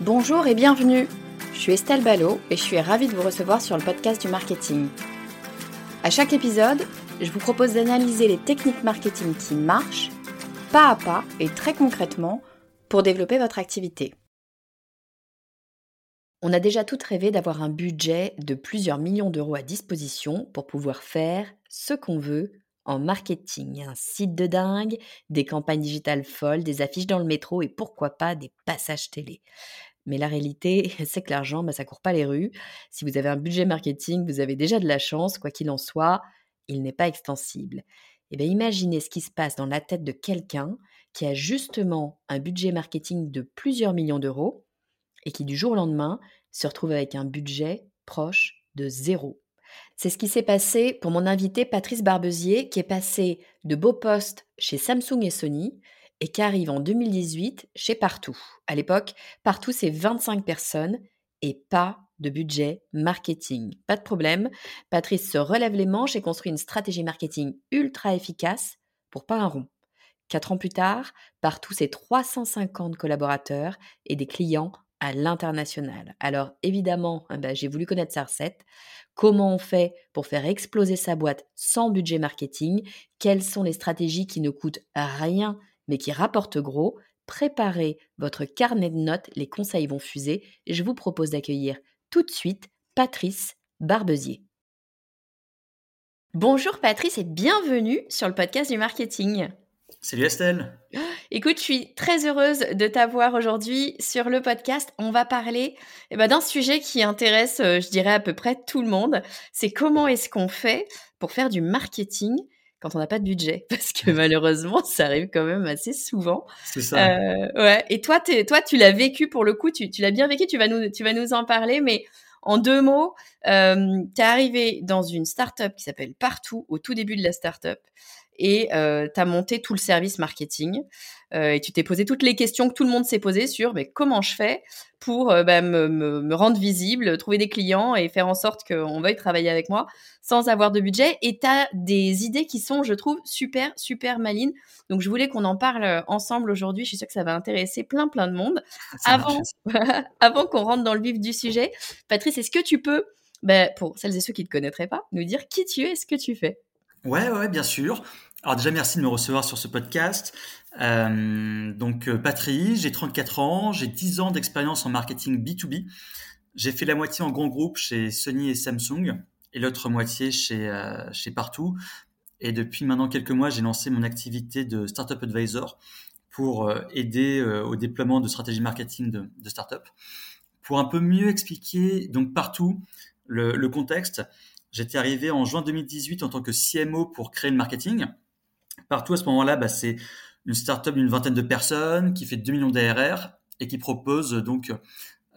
Bonjour et bienvenue. Je suis Estelle Ballot et je suis ravie de vous recevoir sur le podcast du marketing. À chaque épisode, je vous propose d'analyser les techniques marketing qui marchent, pas à pas et très concrètement, pour développer votre activité. On a déjà toutes rêvé d'avoir un budget de plusieurs millions d'euros à disposition pour pouvoir faire ce qu'on veut en marketing. Un site de dingue, des campagnes digitales folles, des affiches dans le métro et pourquoi pas des passages télé. Mais la réalité, c'est que l'argent, bah, ça court pas les rues. Si vous avez un budget marketing, vous avez déjà de la chance, quoi qu'il en soit, il n'est pas extensible. Bien, imaginez ce qui se passe dans la tête de quelqu'un qui a justement un budget marketing de plusieurs millions d'euros et qui du jour au lendemain se retrouve avec un budget proche de zéro. C'est ce qui s'est passé pour mon invité Patrice Barbezier qui est passé de beaux postes chez Samsung et Sony et qui arrive en 2018 chez Partout. À l'époque, Partout, c'est 25 personnes et pas de budget marketing. Pas de problème, Patrice se relève les manches et construit une stratégie marketing ultra efficace pour pas un rond. Quatre ans plus tard, Partout, c'est 350 collaborateurs et des clients à l'international. Alors évidemment, eh ben, j'ai voulu connaître sa recette. Comment on fait pour faire exploser sa boîte sans budget marketing? Quelles sont les stratégies qui ne coûtent rien mais qui rapporte gros, préparez votre carnet de notes, les conseils vont fuser. Et je vous propose d'accueillir tout de suite Patrice Barbezier. Bonjour Patrice et bienvenue sur le podcast du marketing. Salut Estelle. Écoute, je suis très heureuse de t'avoir aujourd'hui sur le podcast. On va parler eh ben, d'un sujet qui intéresse, euh, je dirais, à peu près tout le monde. C'est comment est-ce qu'on fait pour faire du marketing quand on n'a pas de budget, parce que malheureusement, ça arrive quand même assez souvent. C'est ça. Euh, ouais. Et toi, toi, tu l'as vécu pour le coup, tu, tu l'as bien vécu. Tu vas nous, tu vas nous en parler, mais en deux mots, euh, tu es arrivé dans une startup qui s'appelle Partout au tout début de la startup et euh, tu as monté tout le service marketing euh, et tu t'es posé toutes les questions que tout le monde s'est posées sur mais comment je fais pour euh, bah, me, me, me, rendre visible, trouver des clients et faire en sorte qu'on veuille travailler avec moi sans avoir de budget. Et tu as des idées qui sont, je trouve, super, super malines. Donc je voulais qu'on en parle ensemble aujourd'hui. Je suis sûre que ça va intéresser plein, plein de monde. avant avant qu'on rentre dans le vif du sujet, Patrice, est-ce que tu peux, bah, pour celles et ceux qui ne te connaîtraient pas, nous dire qui tu es et ce que tu fais? Ouais, ouais, bien sûr. Alors déjà, merci de me recevoir sur ce podcast. Euh, donc, euh, Patrice, j'ai 34 ans, j'ai 10 ans d'expérience en marketing B2B. J'ai fait la moitié en grand groupe chez Sony et Samsung et l'autre moitié chez, euh, chez Partout. Et depuis maintenant quelques mois, j'ai lancé mon activité de Startup Advisor pour aider au déploiement de stratégies marketing de, de startup. Pour un peu mieux expliquer, donc Partout, le contexte, J'étais arrivé en juin 2018 en tant que CMO pour créer le marketing. Partout à ce moment-là, bah, c'est une startup d'une vingtaine de personnes qui fait 2 millions d'ARR et qui propose donc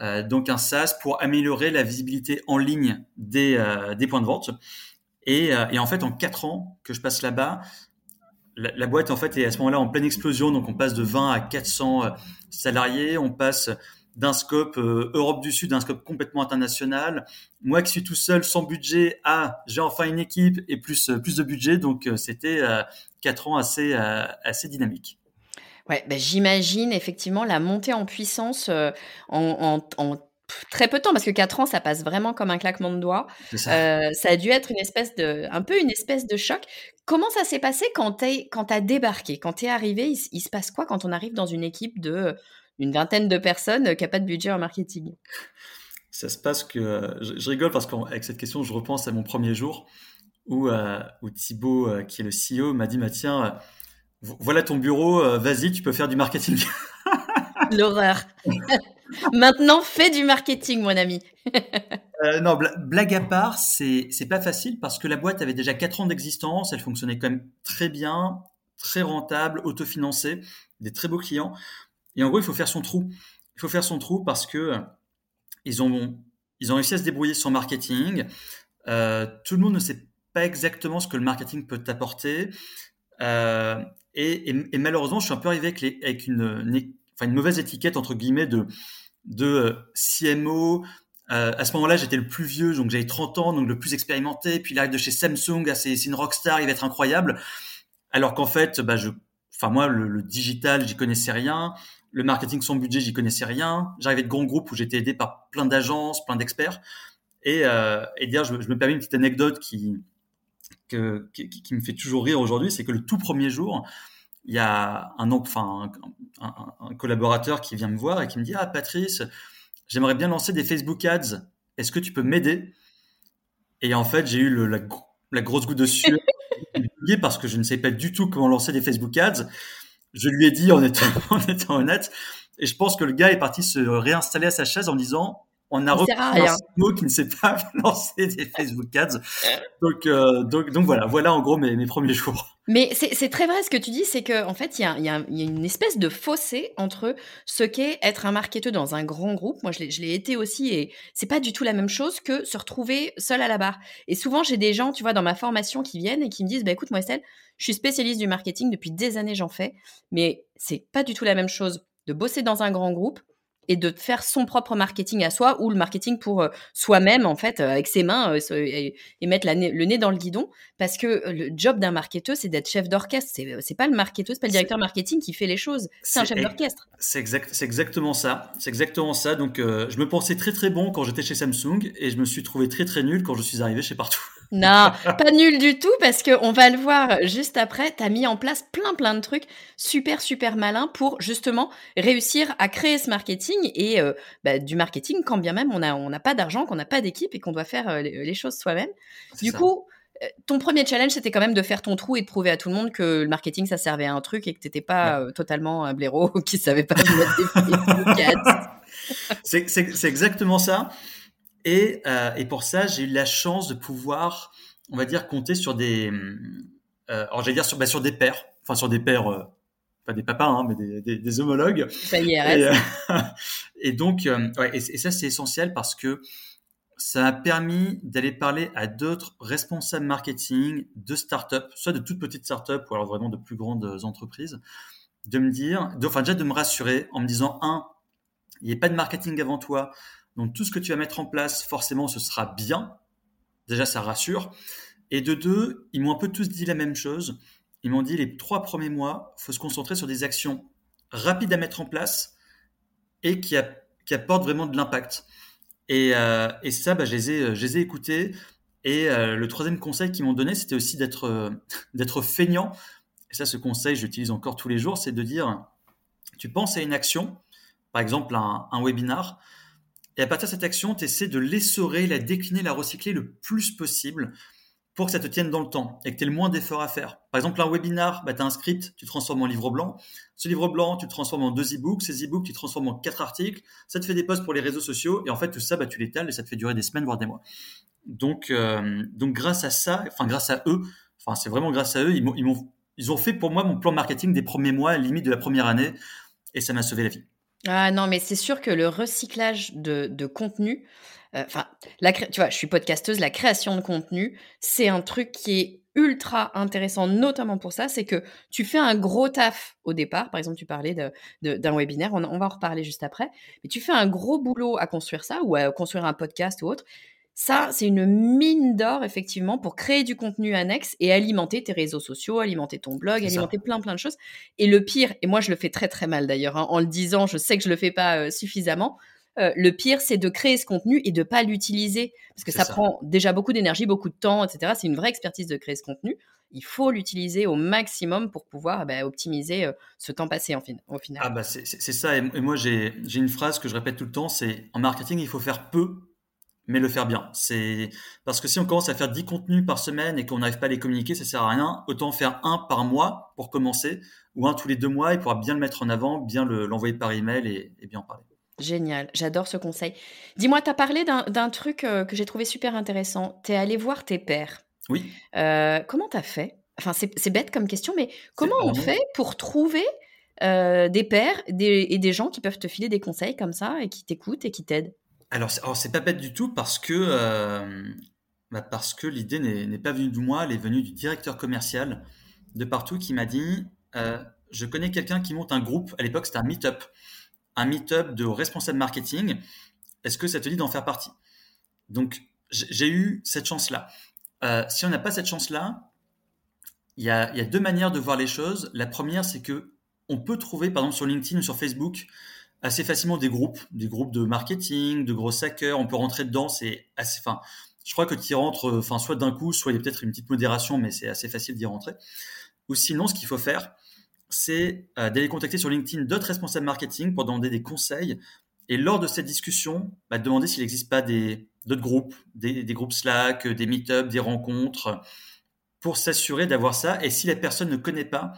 euh, donc un SaaS pour améliorer la visibilité en ligne des, euh, des points de vente. Et, euh, en fait, en quatre ans que je passe là-bas, la, la, boîte en fait est à ce moment-là en pleine explosion. Donc on passe de 20 à 400 euh, salariés, on passe d'un scope euh, Europe du Sud, d'un scope complètement international. Moi qui suis tout seul, sans budget, ah, j'ai enfin une équipe et plus, euh, plus de budget. Donc, euh, c'était quatre ans assez, assez dynamiques. Ouais, bah, j'imagine effectivement la montée en puissance en, en, en très peu de temps, parce que 4 ans, ça passe vraiment comme un claquement de doigts. Ça. ça. a dû être une espèce de, un peu une espèce de choc. Comment ça s'est passé quand tu as débarqué? Quand tu es arrivé, il, se passe quoi quand on arrive dans une équipe de une vingtaine de personnes qui n'a pas de budget en marketing Ça se passe que je, rigole parce qu'avec cette question, je repense à mon premier jour où, euh, où Thibaut, euh, qui est le CEO, m'a dit bah, Tiens, euh, voilà ton bureau, vas-y, tu peux faire du marketing. L'horreur. Maintenant, fais du marketing, mon ami. Euh, non, blague à part, c'est c'est pas facile parce que la boîte avait déjà 4 ans d'existence, elle fonctionnait quand même très bien, très rentable, autofinancée, des très beaux clients. Et en gros, il faut faire son trou. Il faut faire son trou parce que ils ont ils ont réussi à se débrouiller sans marketing. Euh, tout le monde ne sait pas exactement ce que le marketing peut t'apporter. Euh, et, malheureusement, je suis un peu arrivé avec, une, mauvaise étiquette entre guillemets de CMO, euh, à ce moment-là, j'étais le plus vieux, donc j'avais 30 ans, donc le plus expérimenté. Puis il arrive de chez Samsung, ah, c'est une rockstar, il va être incroyable. Alors qu'en fait, bah, moi, le, digital, j'y connaissais rien. Le marketing sans budget, j'y connaissais rien. J'arrivais de grands groupes où j'étais aidé par plein d'agences, plein d'experts. Et, euh, et dire, je, me permets une petite anecdote qui, que, qui, qui me fait toujours rire aujourd'hui, c'est que le tout premier jour, il y a un, enfin, un, un, collaborateur qui vient me voir et qui me dit Ah, Patrice, j'aimerais bien lancer des Facebook Ads. Est-ce que tu peux m'aider? Et en fait, j'ai eu le, la, grosse goutte de sueur parce que je ne sais pas du tout comment lancer des Facebook Ads. Je lui ai dit en étant, honnête. Et je pense que le gars est parti se réinstaller à sa chaise en disant on a repris un mot qui ne sait pas lancer des Facebook Ads. Donc, euh, donc, donc voilà, voilà en gros mes, mes premiers jours. Mais c'est très vrai ce que tu dis, c'est qu'en en fait, il y a, y, a, y a, une espèce de fossé entre ce qu'est être un marketeur dans un grand groupe. Moi, je l'ai été aussi et c'est pas du tout la même chose que se retrouver seul à la barre. Et souvent, j'ai des gens, tu vois, dans ma formation qui viennent et qui me disent, bah écoute, moi, Estelle, je suis spécialiste du marketing depuis des années, j'en fais, mais c'est pas du tout la même chose de bosser dans un grand groupe et de faire son propre marketing à soi ou le marketing pour euh, soi-même en fait euh, avec ses mains euh, et, mettre le nez dans le guidon. Parce que le job d'un marketeur c'est d'être chef d'orchestre. C'est c'est pas le marketeur c'est pas le directeur marketing qui fait les choses. C'est un chef d'orchestre. c'est exact c'est exactement ça. C'est exactement ça. Donc je me pensais très très bon quand j'étais chez Samsung et je me suis trouvé très très nul quand je suis arrivé chez partout. Non, pas nul du tout parce que on va le voir juste après. Tu as mis en place plein plein de trucs super super malins pour justement réussir à créer ce marketing et euh, bah, du marketing quand bien même on n'a on a pas d'argent, qu'on n'a pas d'équipe et qu'on doit faire euh, les, choses soi-même. Du coup, ton premier challenge, c'était quand même de faire ton trou et de prouver à tout le monde que le marketing, ça servait à un truc et que tu n'étais pas totalement un blaireau qui savait pas mettre des C'est exactement ça. Et, euh, et pour ça, j'ai eu la chance de pouvoir, on va dire, compter sur des, euh, alors j'allais dire sur, bah, sur des pères, enfin sur des pères, euh, pas des papas, hein, mais des, des, des homologues. y est. Et, et donc, euh, ouais, et, et, ça c'est essentiel parce que ça m'a permis d'aller parler à d'autres responsables marketing de start-up, soit de toutes petites start-up ou alors vraiment de plus grandes entreprises, de me dire, de, enfin déjà de me rassurer en me disant un, il n'y a pas de marketing avant toi, donc tout ce que tu vas mettre en place, forcément, ce sera bien. Déjà, ça rassure. Et de deux, ils m'ont un peu tous dit la même chose. Ils m'ont dit les trois premiers mois, faut se concentrer sur des actions rapides à mettre en place et qui, apportent vraiment de l'impact. Et, euh, ça, bah, je, les ai, écoutés. Et euh, le troisième conseil qu'ils m'ont donné, c'était aussi d'être euh, feignant. Et ça, ce conseil, j'utilise encore tous les jours, c'est de dire, tu penses à une action, par exemple un, un webinar, et à partir de cette action, tu essaies de l'essorer, la décliner, la recycler le plus possible pour que ça te tienne dans le temps et que tu aies le moins d'efforts à faire. Par exemple, un webinar, bah, tu as un script, tu transformes en livre blanc. Ce livre blanc, tu transformes en deux e-books. Ces e-books, tu transformes en quatre articles. Ça te fait des posts pour les réseaux sociaux. Et en fait, tout ça, bah, tu l'étales et ça te fait durer des semaines, voire des mois. Donc, euh, donc grâce à ça, enfin, grâce à eux, enfin, c'est vraiment grâce à eux, ils, ils, ils ont fait pour moi mon plan marketing des premiers mois, limite de la première année. Et ça m'a sauvé la vie. Ah non, mais c'est sûr que le recyclage de, de contenu, euh, enfin, tu vois, je suis podcasteuse, la création de contenu, c'est un truc qui est ultra intéressant, notamment pour ça, c'est que tu fais un gros taf au départ. Par exemple, tu parlais d'un de, webinaire, on, on, va en reparler juste après, mais tu fais un gros boulot à construire ça ou à construire un podcast ou autre. Ça, c'est une mine d'or, effectivement, pour créer du contenu annexe et alimenter tes réseaux sociaux, alimenter ton blog, alimenter plein, plein de choses. Et le pire, et moi, je le fais très, très mal d'ailleurs, hein, en le disant, je sais que je le fais pas euh, suffisamment. Euh, le pire, c'est de créer ce contenu et de pas l'utiliser. Parce que ça, prend déjà beaucoup d'énergie, beaucoup de temps, etc. C'est une vraie expertise de créer ce contenu. Il faut l'utiliser au maximum pour pouvoir bah, optimiser euh, ce temps passé en fin, au final. Ah bah c'est ça. Et, moi, j'ai une phrase que je répète tout le temps, c'est en marketing, il faut faire peu mais le faire bien. C'est parce que si on commence à faire 10 contenus par semaine et qu'on n'arrive pas à les communiquer, ça sert à rien. Autant faire un par mois pour commencer, ou un tous les deux mois et pouvoir bien le mettre en avant, bien l'envoyer par email et, et bien en parler. Génial, j'adore ce conseil. Dis-moi, tu as parlé d'un truc euh, que j'ai trouvé super intéressant. Tu es allé voir tes pères. Oui. Euh, comment tu as fait? Enfin, c'est bête comme question, mais comment on fait pour trouver euh, des pères et des gens qui peuvent te filer des conseils comme ça et qui t'écoutent et qui t'aident? Alors, c'est pas bête du tout parce que, bah, parce que l'idée n'est pas venue de moi, elle est venue du directeur commercial de partout qui m'a dit Je connais quelqu'un qui monte un groupe. À l'époque, c'était un meet-up. Un meet-up de responsables marketing. Est-ce que ça te dit d'en faire partie? Donc, j'ai eu cette chance-là. Euh, si on n'a pas cette chance-là, il y a, deux manières de voir les choses. La première, c'est que on peut trouver, par exemple, sur LinkedIn ou sur Facebook, assez facilement des groupes, des groupes de marketing, de gros hackers. On peut rentrer dedans, c'est assez. Enfin, je crois que tu y rentres, enfin, soit d'un coup, soit il y a peut-être une petite modération, mais c'est assez facile d'y rentrer. Ou sinon, ce qu'il faut faire, c'est euh, d'aller contacter sur LinkedIn d'autres responsables marketing pour demander des conseils. Et lors de cette discussion, bah, demander s'il n'existe pas d'autres groupes, des, des, groupes Slack, des meet-ups, des rencontres, pour s'assurer d'avoir ça. Et si la personne ne connaît pas,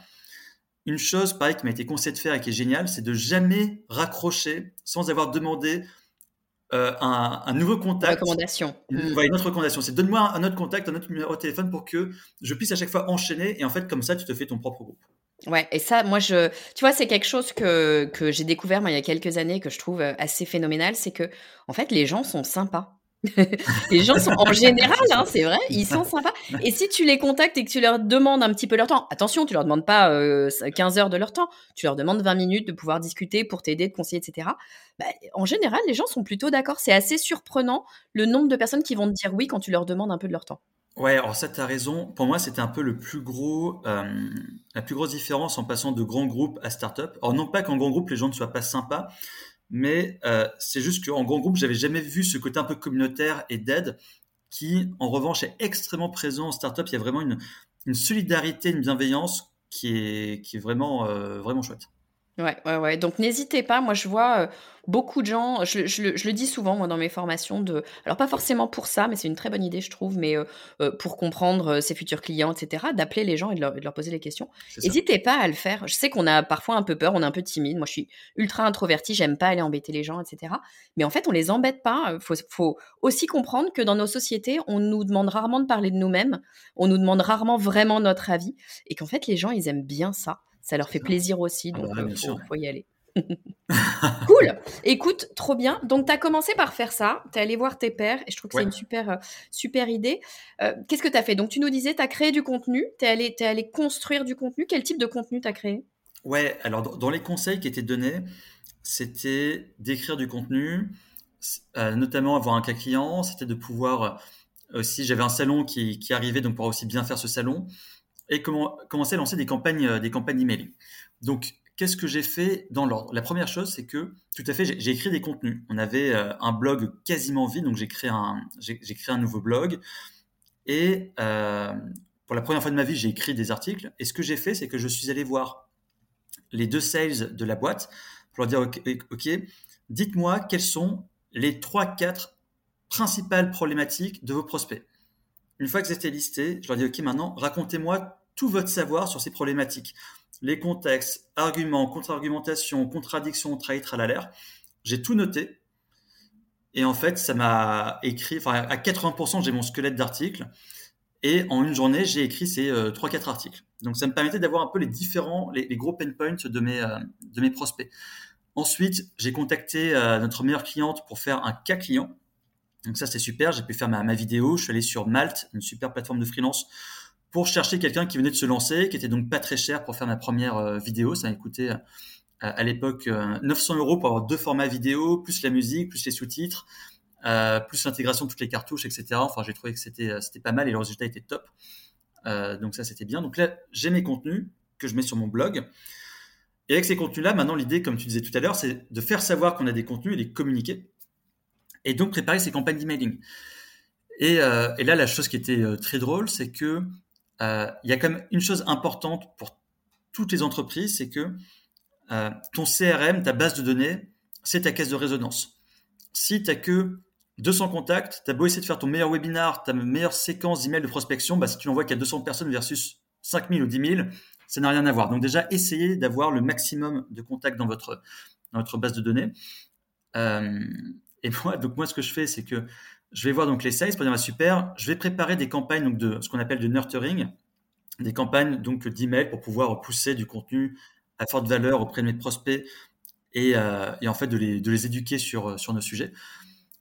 une chose, pareil, qui m'a été conseillé de faire et qui est géniale, c'est de jamais raccrocher sans avoir demandé euh, un, nouveau contact. Recommandation. Une, une autre recommandation. C'est donne-moi un autre contact, un autre numéro de téléphone pour que je puisse à chaque fois enchaîner. Et en fait, comme ça, tu te fais ton propre groupe. Ouais, et ça, moi, je, tu vois, c'est quelque chose que, que j'ai découvert moi, il y a quelques années que je trouve euh, assez phénoménal, c'est que, en fait, les gens sont sympas. les gens sont en général, hein, c'est vrai, ils sont sympas. Et si tu les contactes et que tu leur demandes un petit peu leur temps, attention, tu leur demandes pas 15 euh, heures de leur temps, tu leur demandes 20 minutes de pouvoir discuter pour t'aider, de conseiller, etc. Bah, en général, les gens sont plutôt d'accord. C'est assez surprenant le nombre de personnes qui vont te dire oui quand tu leur demandes un peu de leur temps. Ouais, alors ça, tu as raison. Pour moi, c'était un peu le plus gros, euh, la plus grosse différence en passant de grands groupes à start-up. Alors, non pas qu'en grand groupe, les gens ne soient pas sympas, mais euh, c'est juste qu'en grand groupe, j'avais jamais vu ce côté un peu communautaire et d'aide qui, en revanche, est extrêmement présent en startup. Il y a vraiment une, solidarité, une bienveillance qui est, qui est vraiment, euh, vraiment chouette. Ouais, ouais, ouais. Donc n'hésitez pas. Moi, je vois euh, beaucoup de gens. Je, je, le dis souvent moi dans mes formations. De, alors pas forcément pour ça, mais c'est une très bonne idée, je trouve. Mais euh, euh, pour comprendre ses futurs clients, etc. D'appeler les gens et de leur, de leur, poser les questions. N'hésitez pas à le faire. Je sais qu'on a parfois un peu peur, on est un peu timide. Moi, je suis ultra introvertie. J'aime pas aller embêter les gens, etc. Mais en fait, on les embête pas. Faut, faut aussi comprendre que dans nos sociétés, on nous demande rarement de parler de nous-mêmes. On nous demande rarement vraiment notre avis, et qu'en fait, les gens, ils aiment bien ça ça leur fait plaisir aussi, ah donc il euh, faut, y aller. cool. Écoute, trop bien. Donc, tu as commencé par faire ça. Tu es allé voir tes pères et je trouve que c'est une super, euh, super idée. Euh, qu'est-ce que tu as fait? Donc, tu nous disais, tu as créé du contenu. Tu es allé, es allé construire du contenu. Quel type de contenu tu as créé? Ouais, alors dans, les conseils qui étaient donnés, c'était d'écrire du contenu, notamment avoir un cas client. C'était de pouvoir aussi, j'avais un salon qui, qui arrivait, donc pour aussi bien faire ce salon et comment, commencer à lancer des campagnes, euh, des campagnes emailing. Donc, qu'est-ce que j'ai fait dans l'ordre? La première chose, c'est que, tout à fait, j'ai écrit des contenus. On avait euh, un blog quasiment vide, donc j'ai créé, un, créé un nouveau blog. Et euh, pour la première fois de ma vie, j'ai écrit des articles. Et ce que j'ai fait, c'est que je suis allé voir les deux sales de la boîte pour leur dire, OK, okay dites-moi quelles sont les 3-4 principales problématiques de vos prospects. Une fois que c'était listé, je leur dis, OK, maintenant, racontez-moi tout votre savoir sur ces problématiques. Les contextes, arguments, contre-argumentation, contradictions, traître à l'air. J'ai tout noté. Et en fait, ça m'a écrit, enfin, à 80%, j'ai mon squelette d'articles. Et en une journée, j'ai écrit ces euh, 3-4 articles. Donc, ça me permettait d'avoir un peu les différents, les, gros pain points de mes, euh, de mes prospects. Ensuite, j'ai contacté euh, notre meilleure cliente pour faire un cas client. Donc ça, c'est super. J'ai pu faire ma, ma, vidéo. Je suis allé sur Malte, une super plateforme de freelance, pour chercher quelqu'un qui venait de se lancer, qui était donc pas très cher pour faire ma première euh, vidéo. Ça m'a coûté euh, à l'époque 900 euh, euros pour avoir deux formats vidéo, plus la musique, plus les sous-titres. plus l'intégration de toutes les cartouches, etc. Enfin, j'ai trouvé que c'était pas mal et le résultat était top. donc ça, c'était bien. Donc là, j'ai mes contenus que je mets sur mon blog. Et avec ces contenus-là, maintenant, l'idée, comme tu disais tout à l'heure, c'est de faire savoir qu'on a des contenus et les communiquer. Et donc, préparer ces campagnes d'emailing. Et, et, là, la chose qui était très drôle, c'est que euh, il y a quand même une chose importante pour toutes les entreprises, c'est que euh, ton CRM, ta base de données, c'est ta caisse de résonance. Si tu n'as que 200 contacts, tu as beau essayer de faire ton meilleur webinar, ta meilleure séquence d'emails de prospection, bah, si tu n'envoies qu'à 200 personnes versus 5000 ou 10 000, ça n'a rien à voir. Donc déjà, essayez d'avoir le maximum de contacts dans votre, dans votre base de données. Euh, et moi, donc moi, ce que je fais, c'est que je vais voir donc les sales pour dire super, je vais préparer des campagnes donc de ce qu'on appelle de nurturing, des campagnes donc d'email pour pouvoir pousser du contenu à forte valeur auprès de mes prospects et, euh, et en fait de les, de les éduquer sur, sur nos sujets.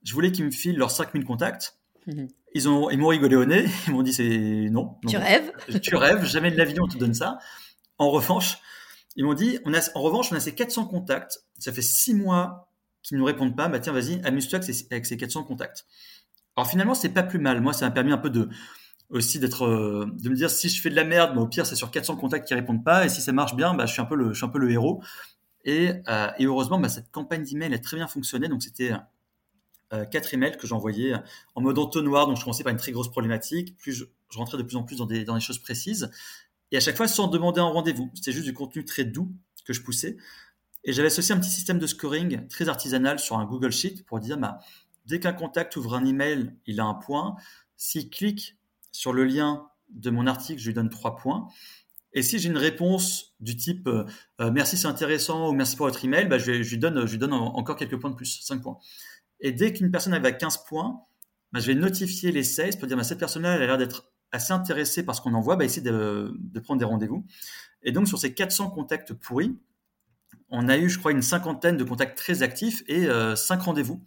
Je voulais qu'ils me filent leurs 5000 contacts. Mhm. Ils ont, ils m'ont rigolé au nez. Ils m'ont dit c'est non, Tu rêves? Tu rêves. Jamais de la vie on te donne ça. En revanche, ils m'ont dit, on a, en revanche, on a ces 400 contacts. Ça fait six mois qu'ils ne nous répondent pas. Bah tiens, vas-y, amuse-toi avec ces 400 contacts. Alors finalement, c'est pas plus mal. Moi, ça m'a permis un peu de aussi d'être, euh, de me dire si je fais de la merde, bah, au pire, c'est sur 400 contacts qui répondent pas. Et si ça marche bien, bah, je suis un peu le, je suis un peu le héros. Et, euh, et heureusement, bah, cette campagne d'email a très bien fonctionné. Donc c'était euh, quatre emails que j'envoyais en mode entonnoir. Donc je commençais par une très grosse problématique. Plus je, rentrais de plus en plus dans des, dans des choses précises et à chaque fois sans demander un rendez-vous. C'était juste du contenu très doux que je poussais. Et j'avais associé un petit système de scoring très artisanal sur un Google Sheet pour dire, bah, dès qu'un contact ouvre un email, il a un point. S'il clique sur le lien de mon article, je lui donne trois points. Et si j'ai une réponse du type euh, euh, merci c'est intéressant ou merci pour votre email, bah, je, lui donne, encore quelques points de plus, 5 points. Et dès qu'une personne arrive à 15 points, bah, je vais notifier les sales pour dire bah, cette personne-là elle a l'air d'être assez intéressé par ce qu'on envoie, bah, essayer de, prendre des rendez-vous. Et donc, sur ces 400 contacts pourris, on a eu, je crois, une cinquantaine de contacts très actifs et euh, 5 rendez-vous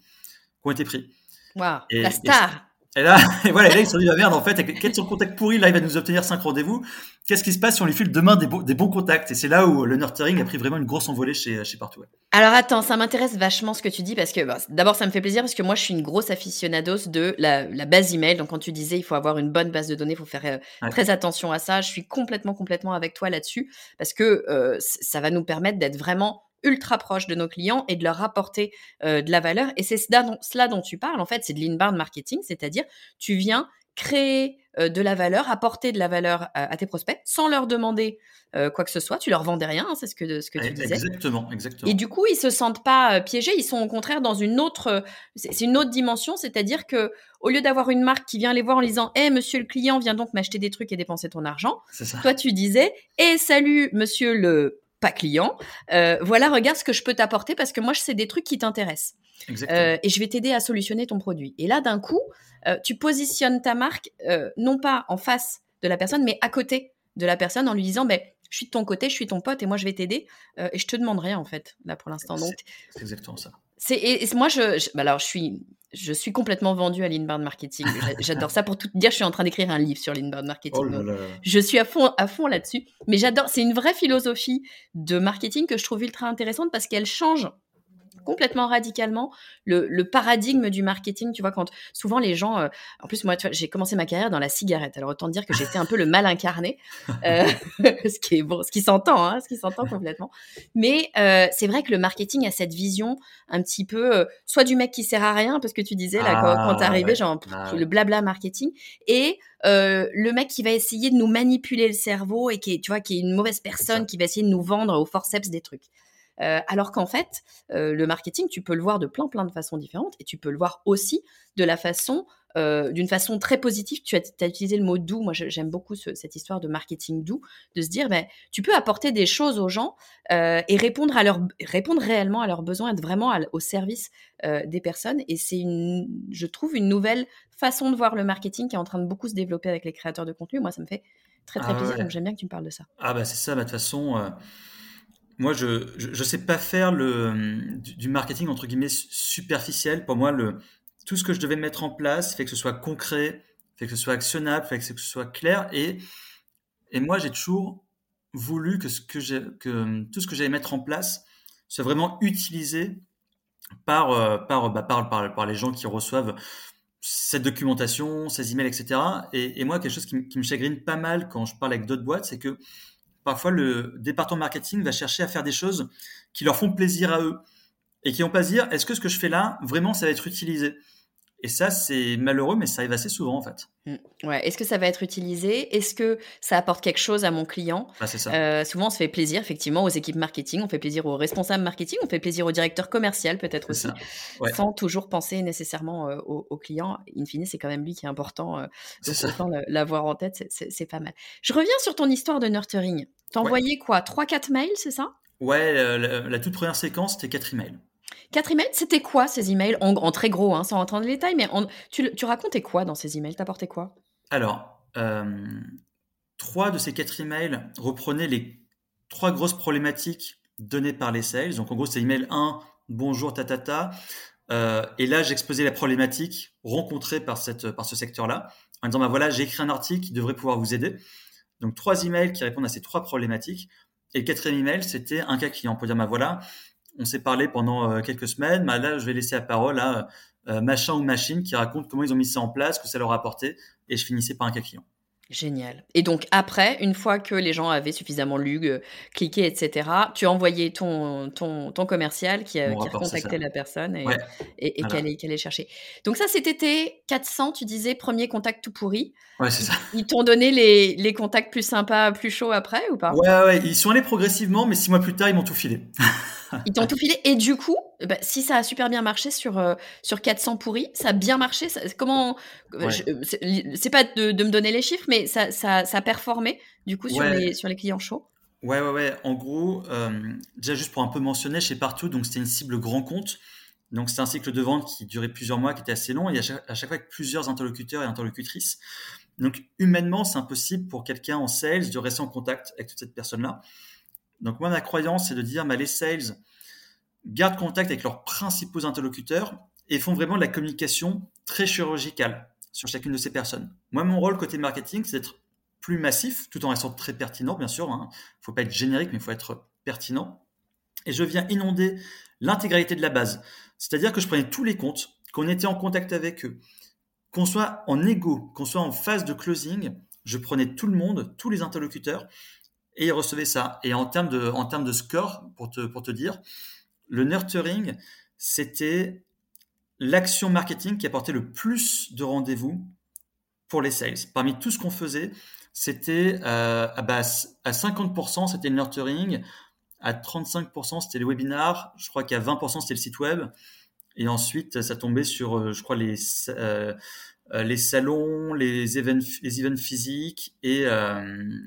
qui ont été pris. Waouh, la star et là, et voilà, là, ils se sont dit, la merde, en fait, quels sont contacts pourris, là, il va nous obtenir cinq rendez-vous. Qu'est-ce qui se passe si on lui file demain des, des bons contacts? Et c'est là où le nurturing a pris vraiment une grosse envolée chez, chez Partout. Alors, attends, ça m'intéresse vachement ce que tu dis parce que, bah, d'abord, ça me fait plaisir parce que moi, je suis une grosse aficionados de la, la, base email. Donc, quand tu disais, il faut avoir une bonne base de données, il faut faire euh, très attention à ça. Je suis complètement, complètement avec toi là-dessus parce que euh, ça va nous permettre d'être vraiment ultra proche de nos clients et de leur apporter euh, de la valeur. Et c'est cela dont, cela dont tu parles, en fait, c'est de l'inbound marketing, c'est-à-dire tu viens créer euh, de la valeur, apporter de la valeur à, tes prospects sans leur demander euh, quoi que ce soit. Tu leur vendais rien, hein, c'est ce que, ce que tu disais. Exactement, exactement. Et du coup, ils se sentent pas piégés, ils sont au contraire dans une autre, c'est une autre dimension, c'est-à-dire que au lieu d'avoir une marque qui vient les voir en disant, hé, monsieur le client, viens donc m'acheter des trucs et dépenser ton argent, toi tu disais, hé, salut, monsieur le pas client. Euh, voilà, regarde ce que je peux t'apporter parce que moi, je sais des trucs qui t'intéressent. Euh, et je vais t'aider à solutionner ton produit. Et là, d'un coup, euh, tu positionnes ta marque non pas en face de la personne, mais à côté de la personne en lui disant, ben, je suis de ton côté, je suis ton pote et moi, je vais t'aider. et je te demande rien, en fait, là, pour l'instant. Donc, c'est exactement ça. C'est, et, moi, je, bah, alors, je suis je suis complètement vendue à l'inbound marketing. J'adore ça. Pour tout dire, je suis en train d'écrire un livre sur l'inbound marketing. Oh je suis à fond, à fond là-dessus. Mais j'adore. C'est une vraie philosophie de marketing que je trouve ultra intéressante parce qu'elle change complètement radicalement le, le, paradigme du marketing. Tu vois, quand souvent les gens, euh, en plus moi, j'ai commencé ma carrière dans la cigarette. Alors autant dire que j'étais un peu le mal incarné, euh, ce qui est bon, ce qui s'entend, hein, ce qui s'entend complètement. Mais euh, c'est vrai que le marketing a cette vision un petit peu, soit du mec qui sert à rien, parce que tu disais là quand, quand t'es ah, arrivé, genre ah, le blabla marketing, et le mec qui va essayer de nous manipuler le cerveau et qui est, tu vois, qui est une mauvaise personne, qui va essayer de nous vendre au forceps des trucs. Euh, alors qu'en fait, euh, le marketing, tu peux le voir de plein plein de façons différentes et tu peux le voir aussi de la façon, euh, d'une façon très positive. Tu as, utilisé le mot doux. Moi, j'aime beaucoup cette histoire de marketing doux, de se dire, ben, tu peux apporter des choses aux gens et répondre à leur, répondre réellement à leurs besoins, être vraiment au service des personnes. Et c'est une, je trouve, une nouvelle façon de voir le marketing qui est en train de beaucoup se développer avec les créateurs de contenu. Moi, ça me fait très très ah plaisir. Donc j'aime bien que tu me parles de ça. Ah bah c'est ça. Bah, de toute façon moi, je ne sais pas faire le, du, marketing entre guillemets superficiel. Pour moi, le, tout ce que je devais mettre en place fait que ce soit concret, fait que ce soit actionnable, fait que ce soit clair. Et, et moi, j'ai toujours voulu que, ce que, que tout ce que j'allais mettre en place soit vraiment utilisé par, euh, par, bah, par, par, par, les gens qui reçoivent cette documentation, ces emails, etc. Et, et moi, quelque chose qui, qui, me chagrine pas mal quand je parle avec d'autres boîtes, c'est que parfois le département marketing va chercher à faire des choses qui leur font plaisir à eux et qui vont pas se dire est-ce que ce que je fais là, vraiment, ça va être utilisé? Et ça, c'est malheureux, mais ça arrive assez souvent en fait. Mmh. Ouais. Est-ce que ça va être utilisé? Est-ce que ça apporte quelque chose à mon client? Ah, ça. Euh, Souvent, on se fait plaisir, effectivement, aux équipes marketing, on fait plaisir aux responsables marketing, on fait plaisir au directeur commercial peut-être aussi, ouais. sans toujours penser nécessairement euh, au, au, client. In fine, c'est quand même lui qui est important. Euh, donc, l'avoir en tête, c'est pas mal. Je reviens sur ton histoire de nurturing. T'as envoyé quoi? 3-4 mails, c'est ça? Ouais, la, la, toute première séquence, c'était 4 emails. Quatre emails, c'était quoi ces emails? En, très gros, hein, sans rentrer dans les détails, mais tu, tu, racontais quoi dans ces emails? T'apportais quoi? Alors, euh, trois de ces quatre emails reprenaient les trois grosses problématiques données par les sales. Donc en gros, c'est email 1, bonjour, tatata. Euh, et là, j'exposais la problématique rencontrée par, ce secteur-là, en disant, bah voilà, j'ai écrit un article qui devrait pouvoir vous aider. Donc trois emails qui répondent à ces trois problématiques. Et le quatrième email, c'était un cas client pour dire, bah voilà, on s'est parlé pendant euh, quelques semaines. Là, je vais laisser la parole à euh, machin ou machine qui raconte comment ils ont mis ça en place, que ça leur a apporté. Et je finissais par un cas client. Génial. Et donc après, une fois que les gens avaient suffisamment lu, euh, cliqué, etc., tu as envoyé ton, ton, ton commercial qui, a, qui la personne et, ouais. et, et voilà. qu'elle est chercher. Donc ça, c'était tes 400, tu disais, premier contact tout pourri. Ouais, c'est ça. Ils t'ont donné les, les contacts plus sympas, plus chauds après ou pas? Ouais, ouais, ils sont allés progressivement, mais six mois plus tard, ils m'ont tout filé. Ils t'ont tout filé. Et du coup, bah, si ça a super bien marché sur, euh, sur 400 pourris, ça a bien marché. Ça, comment ouais. C'est pas de, de, me donner les chiffres, mais ça, ça, ça a performé du coup sur, les, sur les clients chauds. Ouais, ouais, ouais. En gros, euh, déjà juste pour un peu mentionner, chez Partout, donc c'était une cible grand compte. Donc c'était un cycle de vente qui durait plusieurs mois, qui était assez long, et à chaque, à chaque fois avec plusieurs interlocuteurs et interlocutrices. Donc humainement, c'est impossible pour quelqu'un en sales de rester en contact avec toute cette personne-là. Donc moi, ma croyance, c'est de dire, bah, les sales gardent contact avec leurs principaux interlocuteurs et font vraiment de la communication très chirurgicale sur chacune de ces personnes. Moi, mon rôle côté marketing, c'est d'être plus massif, tout en restant très pertinent, bien sûr. Il hein. ne faut pas être générique, mais il faut être pertinent. Et je viens inonder l'intégralité de la base. C'est-à-dire que je prenais tous les comptes, qu'on était en contact avec eux, qu'on soit en égo, qu'on soit en phase de closing, je prenais tout le monde, tous les interlocuteurs, et ils recevaient ça. Et en termes de, en termes de score, pour te, pour te dire, le nurturing, c'était l'action marketing qui apportait le plus de rendez-vous pour les sales. Parmi tout ce qu'on faisait, c'était euh, bah, à 50%, c'était le nurturing, à 35%, c'était les webinars, je crois qu'à 20%, c'était le site web, et ensuite, ça tombait sur, euh, je crois, les, euh, les salons, les events, les events physiques, et, euh,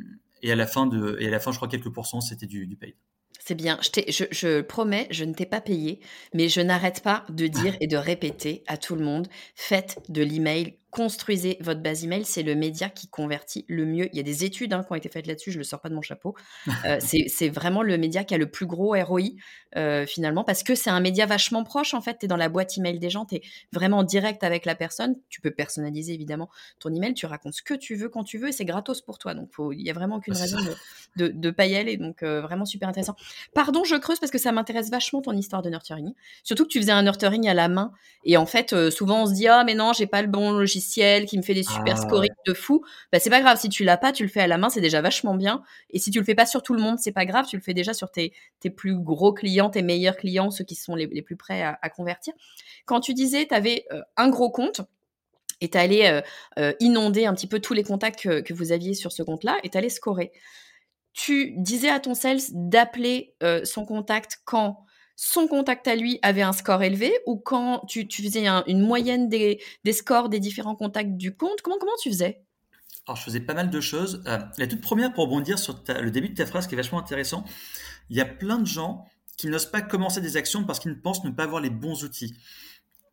et, à la fin de, et à la fin, je crois, quelques pourcents, c'était du, du paid. C'est bien. Je, je, je, promets, je ne t'ai pas payé, mais je n'arrête pas de dire et de répéter à tout le monde faites de l'email construisez votre base email, c'est le média qui convertit le mieux. Il y a des études hein, qui ont été faites là-dessus, je ne le sors pas de mon chapeau. Euh, c'est vraiment le média qui a le plus gros ROI euh, finalement, parce que c'est un média vachement proche en fait. Tu es dans la boîte email des gens, tu es vraiment en direct avec la personne. Tu peux personnaliser évidemment ton email, tu racontes ce que tu veux quand tu veux et c'est gratos pour toi. Donc il n'y a vraiment aucune raison de ne pas y aller. Donc euh, vraiment super intéressant. Pardon, je creuse parce que ça m'intéresse vachement ton histoire de nurturing. Surtout que tu faisais un nurturing à la main et en fait, souvent on se dit ah mais non, j'ai pas le bon logiciel qui me fait des super ah, scorings ouais. de fou, bah c'est pas grave. Si tu l'as pas, tu le fais à la main, c'est déjà vachement bien. Et si tu le fais pas sur tout le monde, c'est pas grave. Tu le fais déjà sur tes, tes plus gros clients, tes meilleurs clients, ceux qui sont les, les plus prêts à, à, convertir. Quand tu disais, tu avais euh, un gros compte et tu allais euh, euh, inonder un petit peu tous les contacts que, que vous aviez sur ce compte-là et tu allais scorer. Tu disais à ton sales d'appeler euh, son contact quand? Son contact à lui avait un score élevé ou quand tu, tu faisais un, une moyenne des, des, scores des différents contacts du compte Comment, comment tu faisais? Alors, je faisais pas mal de choses. Euh, la toute première, pour rebondir sur le début de ta phrase qui est vachement intéressant, il y a plein de gens qui n'osent pas commencer des actions parce qu'ils pensent ne pas avoir les bons outils.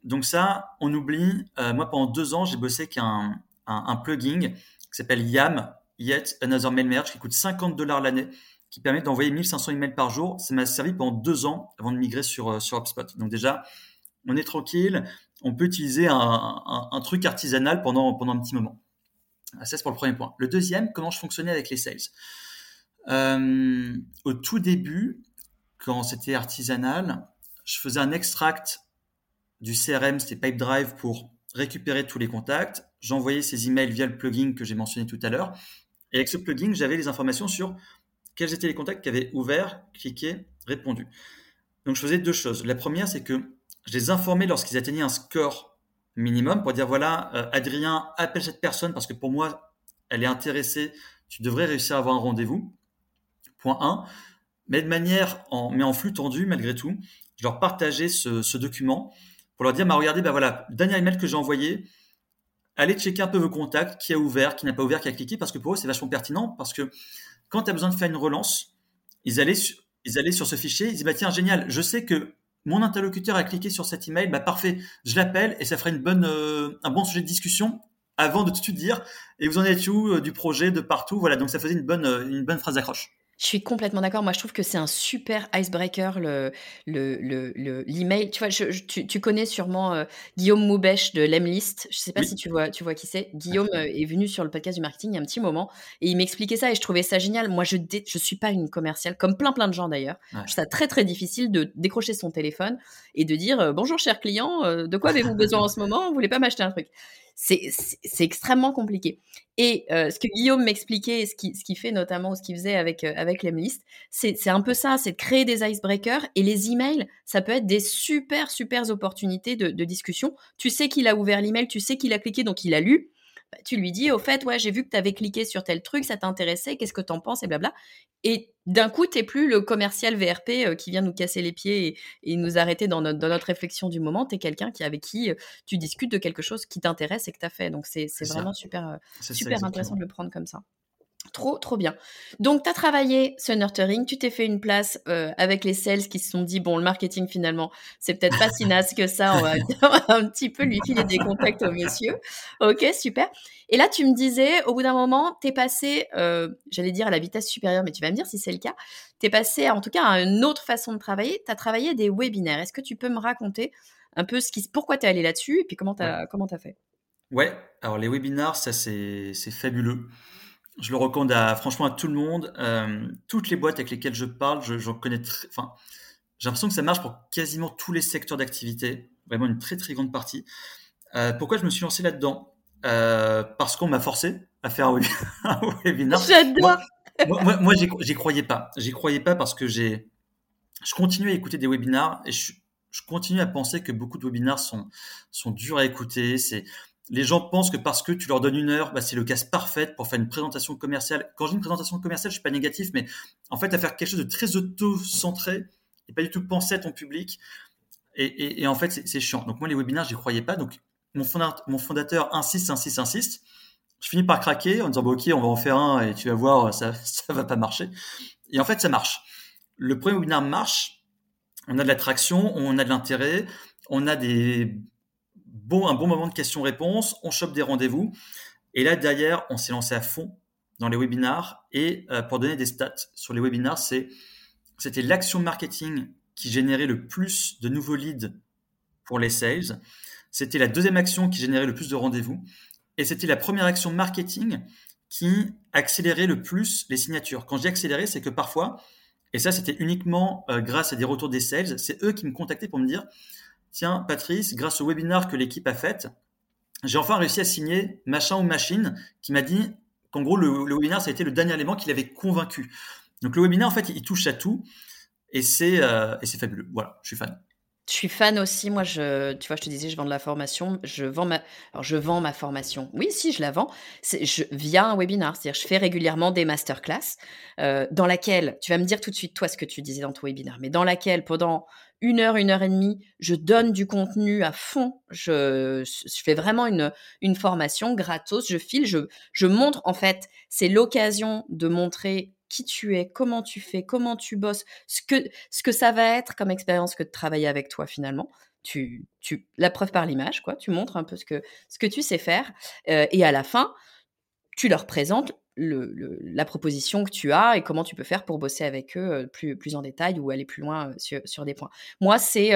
Donc ça, on oublie. Euh, moi, pendant deux ans, j'ai bossé avec un, un, un plugin qui s'appelle YAM, Yet Another Mail Merge, qui coûte 50 dollars l'année qui permet d'envoyer 1500 emails par jour. Ça m'a servi pendant deux ans avant de migrer sur, euh, sur HubSpot. Donc déjà, on est tranquille, on peut utiliser un, truc artisanal pendant, pendant un petit moment. Ah, ça, c'est pour le premier point. Le deuxième, comment je fonctionnais avec les sales. Euh, au tout début, quand c'était artisanal, je faisais un extract du CRM, c'était Pipedrive, pour récupérer tous les contacts. J'envoyais ces emails via le plugin que j'ai mentionné tout à l'heure. Et avec ce plugin, j'avais les informations sur quels étaient les contacts qui avaient ouvert, cliqué, répondu. Donc je faisais deux choses. La première, c'est que je les informais lorsqu'ils atteignaient un score minimum pour dire voilà, euh, Adrien, appelle cette personne parce que pour moi, elle est intéressée, tu devrais réussir à avoir un rendez-vous. Point 1. Mais de manière, en, mais en flux tendu malgré tout, je leur partageais ce, document pour leur dire bah, regardez, bah voilà, dernier email que j'ai envoyé, allez checker un peu vos contacts, qui a ouvert, qui n'a pas ouvert, qui a cliqué, parce que pour eux, c'est vachement pertinent, parce que quand tu as besoin de faire une relance, ils allaient, sur ce fichier, ils disaient, bah, tiens, génial, je sais que mon interlocuteur a cliqué sur cet email, bah, parfait, je l'appelle et ça ferait euh, un bon sujet de discussion avant de tout dire, et vous en êtes où euh, du projet, de partout, voilà, donc ça faisait une bonne, euh, une bonne phrase d'accroche. Je suis complètement d'accord. Moi, je trouve que c'est un super icebreaker, le, le, le, l'email. Tu vois, tu, tu, connais sûrement euh, Guillaume Moubèche de Lemlist. Je ne sais pas si tu vois, tu vois qui c'est. Guillaume euh, est venu sur le podcast du marketing il y a un petit moment et il m'expliquait ça et je trouvais ça génial. Moi, je ne je suis pas une commerciale, comme plein plein de gens d'ailleurs. Je trouve ça très très difficile de décrocher son téléphone et de dire euh, bonjour cher client, de quoi avez-vous besoin en ce moment? Vous voulez pas m'acheter un truc? C'est extrêmement compliqué. Et euh, ce que Guillaume m'expliquait, ce qu'il ce qui fait notamment, ce qu'il faisait avec, euh, avec l'Emlist, c'est un peu ça, c'est de créer des icebreakers. Et les emails, ça peut être des super, super opportunités de, discussion. Tu sais qu'il a ouvert l'email, tu sais qu'il a cliqué, donc il a lu. Bah, tu lui dis, au fait, ouais, j'ai vu que tu avais cliqué sur tel truc, ça t'intéressait, qu'est-ce que tu en penses, et blabla. Et d'un coup, tu n'es plus le commercial VRP euh, qui vient nous casser les pieds et, nous arrêter dans notre, dans notre, réflexion du moment. Tu es quelqu'un qui, avec qui euh, tu discutes de quelque chose qui t'intéresse et que tu as fait. Donc, c'est vraiment super, euh, super intéressant de le prendre comme ça. Trop, trop bien. Donc, tu as travaillé ce nurturing, tu t'es fait une place euh, avec les sales qui se sont dit, bon, le marketing, finalement, c'est peut-être pas si naze que ça, on va, un petit peu lui filer des contacts au monsieur. Ok, super. Et là, tu me disais, au bout d'un moment, tu es passé, euh, j'allais dire à la vitesse supérieure, mais tu vas me dire si c'est le cas, tu es passé en tout cas à une autre façon de travailler, tu as travaillé des webinaires. Est-ce que tu peux me raconter un peu ce qui, pourquoi tu es allé là-dessus et puis comment tu as, as fait? Ouais, alors les webinaires, ça c'est fabuleux je le recommande à, franchement à tout le monde. Euh, toutes les boîtes avec lesquelles je parle, j'en connais très, enfin, j'ai l'impression que ça marche pour quasiment tous les secteurs d'activité, vraiment une très très grande partie. Euh, pourquoi je me suis lancé là-dedans? Euh, Parce qu'on m'a forcé à faire un, webinaire. J'adore. Moi, moi, moi j'y croyais pas. J'y croyais pas parce que j'ai, je continue à écouter des webinaires et je, je continue à penser que beaucoup de webinaires sont sont durs à écouter. C'est les gens pensent que parce que tu leur donnes une heure, bah, c'est le cas parfait pour faire une présentation commerciale. Quand j'ai une présentation commerciale, je suis pas négatif, mais en fait, à faire quelque chose de très auto-centré et pas du tout penser à ton public. Et, en fait, c'est chiant. Donc moi, les webinaires, j'y croyais pas. Donc mon fondateur, insiste, insiste, insiste. Je finis par craquer en disant, bon, ok, on va en faire un et tu vas voir, ça, ça va pas marcher. Et en fait, ça marche. Le premier webinaire marche. On a de l'attraction, on a de l'intérêt, on a des bon, un bon moment de questions-réponses, on chope des rendez-vous. Et là, derrière, on s'est lancé à fond dans les webinars. Et euh, pour donner des stats sur les webinars, c'était l'action marketing qui générait le plus de nouveaux leads pour les sales. C'était la deuxième action qui générait le plus de rendez-vous. Et c'était la première action marketing qui accélérait le plus les signatures. Quand je dis accélérer, c'est que parfois, et ça c'était uniquement euh, grâce à des retours des sales, c'est eux qui me contactaient pour me dire, tiens, Patrice, grâce au webinaire que l'équipe a fait, j'ai enfin réussi à signer machin ou machine qui m'a dit qu'en gros, le, webinaire, ça a été le dernier élément qui l'avait convaincu. Donc le webinaire, en fait, il, touche à tout et c'est euh, et c'est fabuleux. Voilà, je suis fan. Je suis fan aussi. Moi, je, tu vois, je te disais, je vends de la formation. Je vends ma, alors je vends ma formation. Oui, si, je la vends. Je, via un webinaire. C'est-à-dire, je fais régulièrement des masterclass euh, dans laquelle, tu vas me dire tout de suite, toi, ce que tu disais dans ton webinaire, mais dans laquelle, pendant une heure, une heure et demie, je donne du contenu à fond. Je, je fais vraiment une, une formation gratos. Je file, je, je montre, en fait, c'est l'occasion de montrer qui tu es, comment tu fais, comment tu bosses, ce que, ce que ça va être comme expérience que de travailler avec toi finalement. Tu, tu, la preuve par l'image, quoi. Tu montres un peu ce que, ce que tu sais faire. Euh, et à la fin, tu leur présentes le, la proposition que tu as et comment tu peux faire pour bosser avec eux euh, plus, plus en détail ou aller plus loin euh, sur, sur des points. Moi, c'est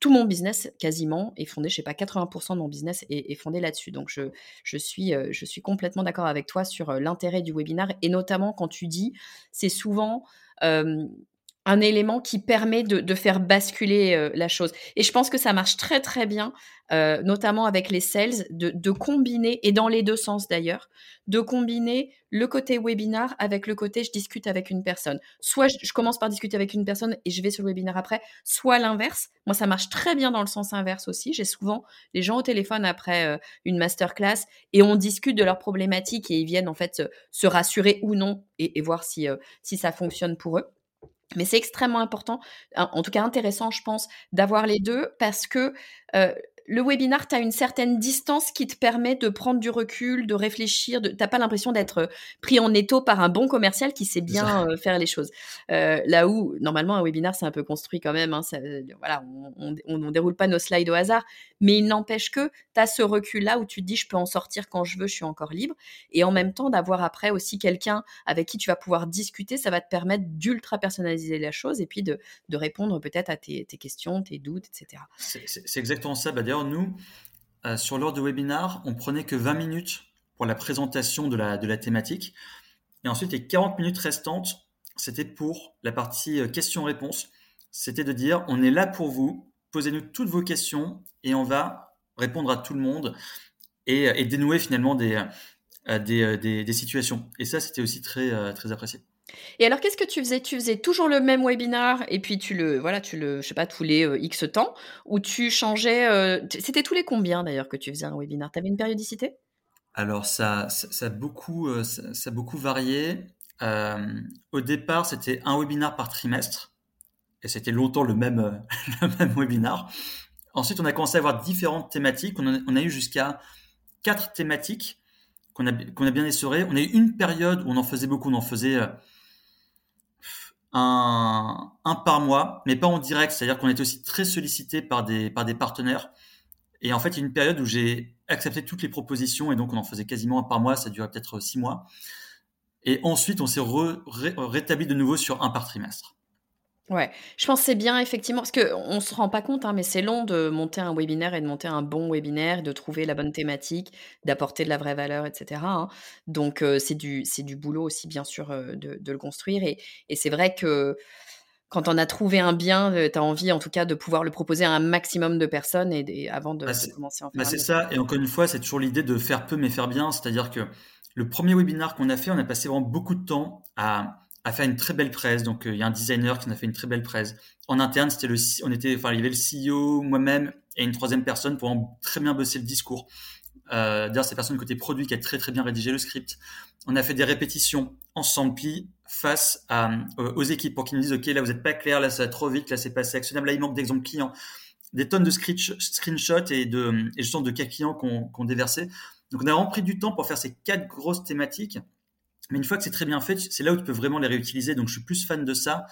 tout mon business quasiment est fondé, je sais pas, 80% de mon business est, fondé là-dessus. Donc je, suis, euh, je suis complètement d'accord avec toi sur euh, l'intérêt du webinaire et notamment quand tu dis, c'est souvent un élément qui permet de, faire basculer euh, la chose. Et je pense que ça marche très très bien, euh, notamment avec les sales, de, combiner, et dans les deux sens d'ailleurs, de combiner le côté webinar avec le côté je discute avec une personne. Soit je, commence par discuter avec une personne et je vais sur le webinar après, soit l'inverse. Moi, ça marche très bien dans le sens inverse aussi. J'ai souvent les gens au téléphone après euh, une masterclass et on discute de leurs problématiques et ils viennent en fait se, rassurer ou non et, voir si, si ça fonctionne pour eux. Mais c'est extrêmement important, en tout cas intéressant, je pense, d'avoir les deux parce que euh, le webinar, tu as une certaine distance qui te permet de prendre du recul, de réfléchir. Tu n'as pas l'impression d'être euh, pris en étau par un bon commercial qui sait bien euh, faire les choses. Euh, là où, normalement, un webinar, c'est un peu construit quand même. Hein, voilà, on ne déroule pas nos slides au hasard. Mais il n'empêche que tu as ce recul-là où tu te dis, je peux en sortir quand je veux, je suis encore libre. Et en même temps, d'avoir après aussi quelqu'un avec qui tu vas pouvoir discuter, ça va te permettre d'ultra personnaliser la chose et puis de, répondre peut-être à tes, questions, tes doutes, etc. C'est exactement ça. Bah, nous, euh, sur l'ordre de webinar, on prenait que 20 minutes pour la présentation de la, thématique. Et ensuite, les 40 minutes restantes, c'était pour la partie euh, questions-réponses. C'était de dire, on est là pour vous, posez-nous toutes vos questions et on va répondre à tout le monde et, dénouer finalement des, euh, situations. Et ça, c'était aussi très apprécié. Et alors, qu'est-ce que tu faisais? Tu faisais toujours le même webinar et puis tu le, voilà, tu le, je sais pas, tous les euh, X temps ou tu changeais euh, C'était tous les combien d'ailleurs que tu faisais un webinar? Tu avais une périodicité? Alors, ça, ça, a beaucoup, euh, ça, beaucoup varié. au départ, c'était un webinar par trimestre et c'était longtemps le même, le même webinar. Ensuite, on a commencé à avoir différentes thématiques. On a, eu jusqu'à quatre thématiques qu'on a, qu'on a bien essorées. On a eu une période où on en faisait beaucoup. On en faisait un, par mois, mais pas en direct. C'est-à-dire qu'on est aussi très sollicité par des, par des partenaires. Et en fait, il y a une période où j'ai accepté toutes les propositions et donc on en faisait quasiment un par mois. Ça durait peut-être six mois. Et ensuite, on s'est rétabli de nouveau sur un par trimestre. Ouais, je pense que c'est bien effectivement, parce qu'on ne se rend pas compte, hein, mais c'est long de monter un webinaire et de monter un bon webinaire, de trouver la bonne thématique, d'apporter de la vraie valeur, etc. hein. Donc c'est du, c'est du boulot aussi, bien sûr, de, de le construire. Et, et c'est vrai que quand on a trouvé un bien, tu as envie en tout cas de pouvoir le proposer à un maximum de personnes et, avant de, bah, commencer à en faire. Bah c'est ça, et encore une fois, c'est toujours l'idée de faire peu mais faire bien. C'est-à-dire que le premier webinaire qu'on a fait, on a passé vraiment beaucoup de temps à a fait une très belle presse. Donc, euh, il y a un designer qui nous a fait une très belle presse. En interne, c'était le, on était, enfin, il y avait le CEO, moi-même et une troisième personne pour très bien bosser le discours. Euh, D'ailleurs, c'est personne côté produit qui a très très bien rédigé le script. On a fait des répétitions ensemble, puis face euh, aux équipes pour qu'ils nous disent, OK, là, vous n'êtes pas clair, là, ça va trop vite, là, c'est pas actionnable, là, il manque d'exemples clients. Des tonnes de screenshots et de, et justement de cas clients qu'on qu déversé. Donc, on a vraiment pris du temps pour faire ces quatre grosses thématiques mais une fois que c'est très bien fait, c'est là où tu peux vraiment les réutiliser. Donc, je suis plus fan de ça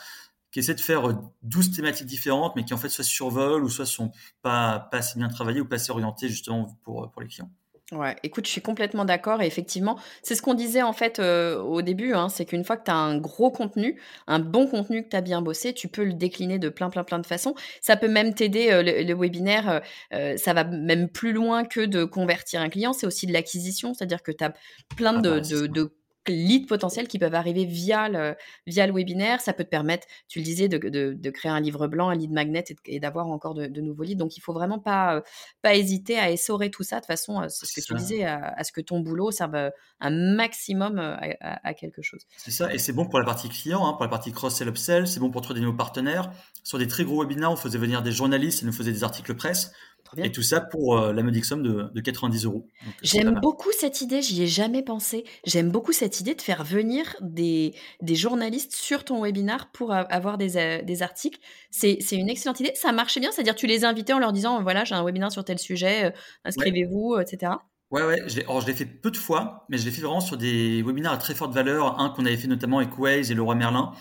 qu'essaie de faire 12 thématiques différentes, mais qui en fait soit survolent ou soit sont pas, pas assez bien travaillées ou pas assez orientées justement pour, pour les clients. Ouais, écoute, je suis complètement d'accord et effectivement, c'est ce qu'on disait en fait euh, au début, hein, c'est qu'une fois que tu as un gros contenu, un bon contenu que tu as bien bossé, tu peux le décliner de plein plein plein de façons. Ça peut même t'aider, euh, le, webinaire, euh, ça va même plus loin que de convertir un client, c'est aussi de l'acquisition, c'est-à-dire que tu as plein ah de, bah, de leads potentiels qui peuvent arriver via le, via le webinaire. Ça peut te permettre, tu le disais, de, de, créer un livre blanc, un lead magnet et, d'avoir encore de, nouveaux leads. Donc, il faut vraiment pas, pas hésiter à essorer tout ça de façon, c'est ce que tu disais, à, ce que ton boulot serve un maximum à, quelque chose. C'est ça, et c'est bon pour la partie client, hein, pour la partie cross-sell, upsell, c'est bon pour trouver des nouveaux partenaires. Sur des très gros webinaires, on faisait venir des journalistes et nous faisaient des articles presse. Et tout ça pour euh, la modique somme de, de 90 euros. J'aime beaucoup cette idée, j'y ai jamais pensé. J'aime beaucoup cette idée de faire venir des, des journalistes sur ton webinar pour avoir des, euh, des articles. C'est une excellente idée. Ça marchait bien, c'est-à-dire tu les invitais en leur disant voilà, j'ai un webinaire sur tel sujet, euh, inscrivez-vous, etc. Ouais, ouais, je l'ai fait peu de fois, mais je l'ai fait vraiment sur des webinaires à très forte valeur. Un qu'on avait fait notamment avec Waze et Leroy Merlin,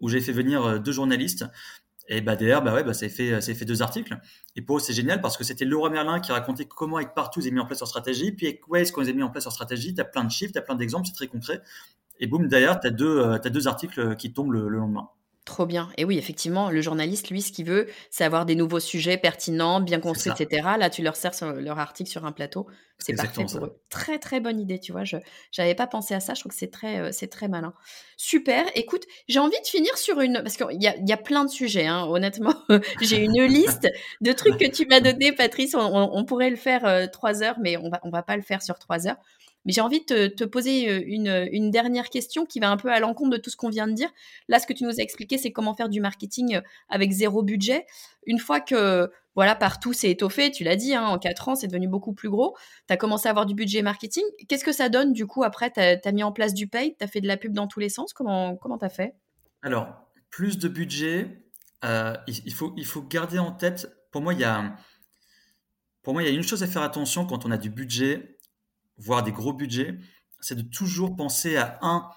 où j'ai fait venir deux journalistes. Et bah derrière, bah ouais, bah ça fait, fait deux articles. Et pour eux, c'est génial parce que c'était Laura Merlin qui racontait comment avec Partout, ils ont mis en place leur stratégie. Puis avec Waze, quand ils ont mis en place leur stratégie, tu as plein de chiffres, tu as plein d'exemples, c'est très concret. Et boum, derrière, tu as, as deux articles qui tombent le, lendemain. Trop bien. Et oui, effectivement, le journaliste, lui, ce qu'il veut, c'est avoir des nouveaux sujets pertinents, bien construits, etc. Là, tu leur sers leur article sur un plateau. C'est parfait pour eux. Très, très bonne idée, tu vois. Je n'avais pas pensé à ça. Je trouve que c'est très, euh, c'est très malin. Super. Écoute, j'ai envie de finir sur une... Parce qu'il y a, y a plein de sujets, hein, honnêtement. j'ai une liste de trucs que tu m'as donné, Patrice. On, pourrait le faire euh, trois heures, mais on va, on va pas le faire sur trois heures. Mais j'ai envie de te, poser euh, une, dernière question qui va un peu à l'encontre de tout ce qu'on vient de dire. Là, ce que tu nous as expliqué, c'est comment faire du marketing euh, avec zéro budget. Une fois que voilà, partout s'est étoffé, tu l'as dit, hein, en quatre ans, c'est devenu beaucoup plus gros. Tu as commencé à avoir du budget marketing. Qu'est-ce que ça donne du coup après Tu as, mis en place du paid, tu as fait de la pub dans tous les sens? Comment tu as fait? Alors, plus de budget, euh, il, faut, il faut garder en tête, pour moi, il y a, pour moi, il y a une chose à faire attention quand on a du budget, voire des gros budgets, c'est de toujours penser à un,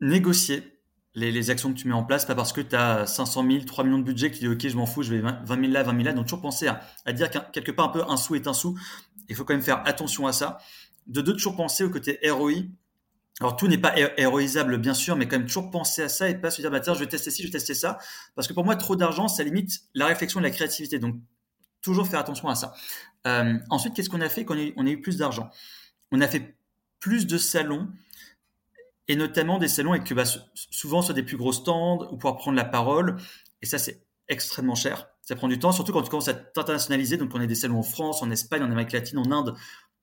négocier les, actions que tu mets en place, pas parce que tu as 500 000, 3 millions de budget qui dit ok, je m'en fous, je vais 20 000 là, 20 000 là. Donc toujours penser à, dire quelque part un peu un sou est un sou. Il faut quand même faire attention à ça. De deux, toujours penser au côté ROI. Alors tout n'est pas héroïsable bien sûr, mais quand même toujours penser à ça et pas se dire bah tiens je vais tester ci, je vais tester ça, parce que pour moi trop d'argent ça limite la réflexion et la créativité. Donc toujours faire attention à ça. Euh, ensuite, qu'est-ce qu'on a fait quand on a eu plus d'argent? On a fait plus de salons, et notamment des salons avec bah, souvent sur des plus gros stands ou pouvoir prendre la parole. Et ça, c'est extrêmement cher. Ça prend du temps, surtout quand tu commences à t'internationaliser. Donc, on a des salons en France, en Espagne, en Amérique latine, en Inde.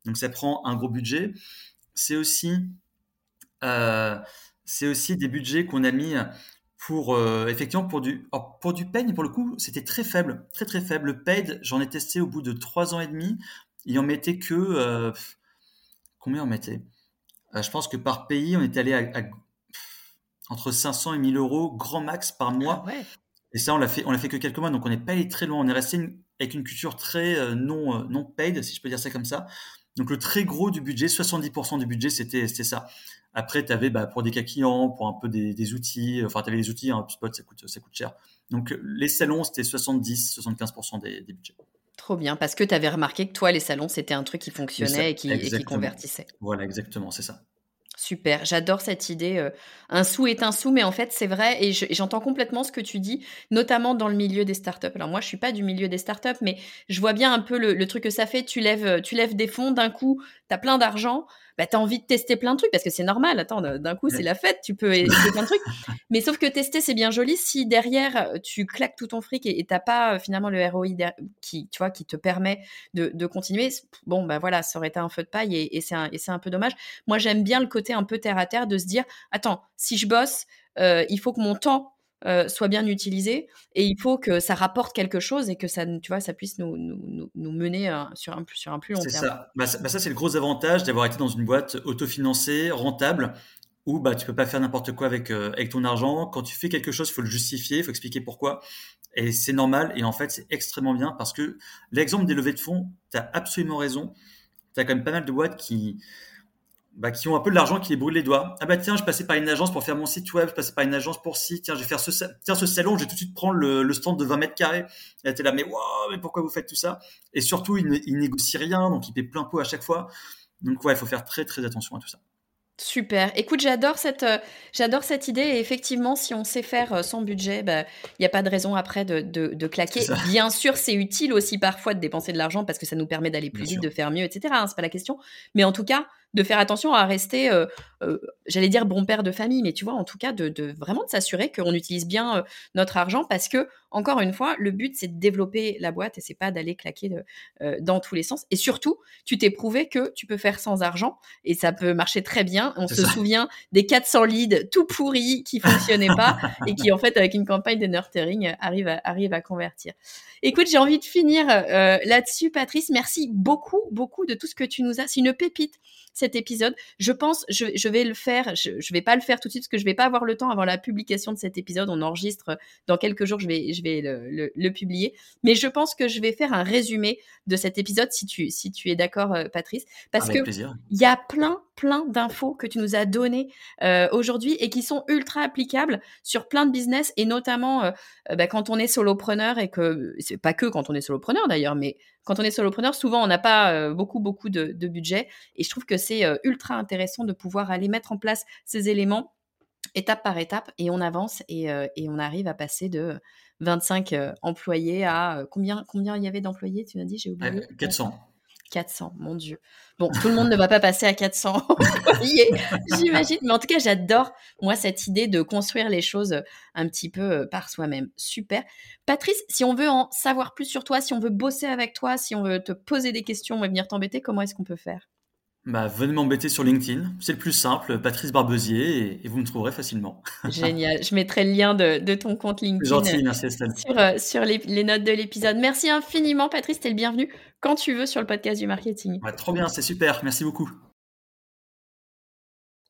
Donc, ça prend un gros budget. C'est aussi, euh, c'est aussi des budgets qu'on a mis pour euh, effectivement pour du pour du paid pour le coup c'était très faible très très faible. Le paid j'en ai testé au bout de trois ans et demi. Il en mettait que euh, combien on mettait? Euh, je pense que par pays on était allé à, entre 500 et 1000 euros grand max par mois. Ah et ça on l'a fait on l'a fait que quelques mois donc on n'est pas allé très loin. On est resté avec une culture très non non paid si je peux dire ça comme ça donc le très gros du budget 70% du budget c'était c'était ça après, tu avais bah, pour des cas clients, pour un peu des, outils, enfin, tu avais les outils, un hein, spot, ça coûte, ça coûte cher. Donc, les salons, c'était 70-75% des, budgets. Trop bien, parce que tu avais remarqué que toi, les salons, c'était un truc qui fonctionnait et qui, et qui, convertissait. Voilà, exactement, c'est ça. Super, j'adore cette idée. Euh, un sou est un sou, mais en fait, c'est vrai, et j'entends complètement ce que tu dis, notamment dans le milieu des startups. Alors moi, je suis pas du milieu des startups, mais je vois bien un peu le, truc que ça fait. Tu lèves, tu lèves des fonds, d'un coup, tu as plein d'argent, bah, tu as envie de tester plein de trucs parce que c'est normal. Attends, d'un coup, c'est la fête, tu peux essayer plein de trucs. Mais sauf que tester, c'est bien joli si derrière, tu claques tout ton fric et tu n'as pas finalement le ROI qui, tu vois, qui te permet de, de, continuer. Bon, bah voilà, ça aurait été un feu de paille et, et c'est un, un, peu dommage. Moi, j'aime bien le côté un peu terre à terre de se dire, attends, si je bosse, euh, il faut que mon temps euh, soit bien utilisé et il faut que ça rapporte quelque chose et que ça, tu vois, ça puisse nous, nous, nous mener euh, sur, un, sur un plus long terme. Ça. Bah, ça, bah, ça c'est le gros avantage d'avoir été dans une boîte autofinancée, rentable, où bah, tu peux pas faire n'importe quoi avec, euh, avec ton argent. Quand tu fais quelque chose, il faut le justifier, il faut expliquer pourquoi. Et c'est normal. Et en fait, c'est extrêmement bien parce que l'exemple des levées de fonds, tu as absolument raison. Tu as quand même pas mal de boîtes qui, bah, qui ont un peu de l'argent qui les brûle les doigts. Ah bah tiens, je passais par une agence pour faire mon site web, je passais par une agence pour ci, tiens, je vais faire ce, tiens, ce salon, je vais tout de suite prendre le, stand de 20 mètres carrés. Et t'es là, mais wow, mais pourquoi vous faites tout ça? Et surtout, ils, ne, négocient rien, donc ils paient plein pot à chaque fois. Donc ouais, il faut faire très très attention à tout ça. Super. Écoute, j'adore cette, euh, j'adore cette idée. Et effectivement, si on sait faire euh, sans budget, il bah, n'y a pas de raison après de, de, claquer. Bien sûr, c'est utile aussi parfois de dépenser de l'argent parce que ça nous permet d'aller plus vite, de faire mieux, etc. Hein, c'est pas la question. Mais en tout cas, de faire attention à rester, euh, euh, j'allais dire bon père de famille, mais tu vois, en tout cas, de, vraiment de s'assurer qu'on utilise bien euh, notre argent parce que, encore une fois, le but, c'est de développer la boîte et c'est pas d'aller claquer dans tous les sens. Et surtout, tu t'es prouvé que tu peux faire sans argent et ça peut marcher très bien. On se souvient des 400 leads tout pourris qui fonctionnaient pas et qui, en fait, avec une campagne de nurturing, arrivent à, arrivent à convertir. Écoute, j'ai envie de finir là-dessus, Patrice. Merci beaucoup, beaucoup de tout ce que tu nous as. C'est une pépite cet épisode. Je pense, je, vais le faire, je, ne vais pas le faire tout de suite parce que je vais pas avoir le temps avant la publication de cet épisode. On enregistre dans quelques jours, je vais, je vais le, publier. Mais je pense que je vais faire un résumé de cet épisode si tu, si tu es d'accord, euh, Patrice, parce que il y a plein, plein d'infos que tu nous as données euh, aujourd'hui et qui sont ultra applicables sur plein de business et notamment euh, bah, quand on est solopreneur et que c'est pas que quand on est solopreneur d'ailleurs, mais quand on est solopreneur, souvent on n'a pas euh, beaucoup beaucoup de, budget et je trouve que c'est ultra intéressant de pouvoir aller mettre en place ces éléments étape par étape et on avance et, et on arrive à passer de 25 employés à combien combien il y avait d'employés Tu m'as dit, j'ai oublié? 400. 400, mon Dieu. Bon, tout le monde ne va pas passer à 400 j'imagine. Mais en tout cas, j'adore, moi, cette idée de construire les choses un petit peu par soi-même. Super. Patrice, si on veut en savoir plus sur toi, si on veut bosser avec toi, si on veut te poser des questions et venir t'embêter, comment est-ce qu'on peut faire? Bah, venez m'embêter sur LinkedIn. C'est le plus simple, Patrice Barbesier, et, vous me trouverez facilement. Génial. Je mettrai le lien de, ton compte LinkedIn gentil, merci sur, euh, sur les, notes de l'épisode. Merci infiniment, Patrice. T'es le bienvenu quand tu veux sur le podcast du marketing. trop bien, c'est super. Merci beaucoup.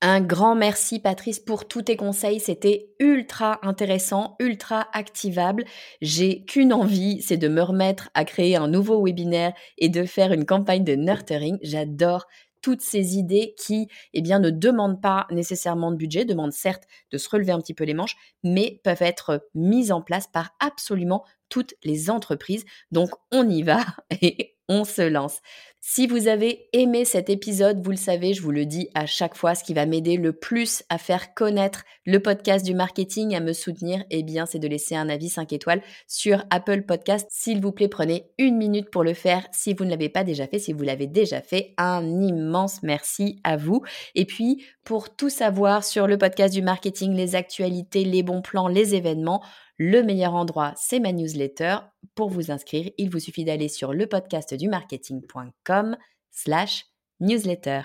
Un grand merci Patrice pour tous tes conseils, c'était ultra intéressant, ultra activable. J'ai qu'une envie, c'est de me remettre à créer un nouveau webinaire et de faire une campagne de nurturing. J'adore toutes ces idées qui, eh bien, ne demandent pas nécessairement de budget, demandent certes de se relever un petit peu les manches, mais peuvent être mises en place par absolument toutes les entreprises. Donc, on y va et on se lance. Si vous avez aimé cet épisode, vous le savez, je vous le dis à chaque fois, ce qui va m'aider le plus à faire connaître le podcast du marketing, à me soutenir, eh bien, c'est de laisser un avis 5 étoiles sur Apple Podcast. S'il vous plaît, prenez une minute pour le faire. Si vous ne l'avez pas déjà fait, si vous l'avez déjà fait, un immense merci à vous. Et puis, pour tout savoir sur le podcast du marketing, les actualités, les bons plans, les événements, le meilleur endroit, c'est ma newsletter. Pour vous inscrire, il vous suffit d'aller sur lepodcastdumarketing.com slash newsletter.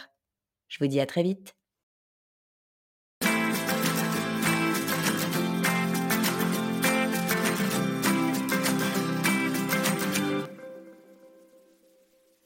Je vous dis à très vite.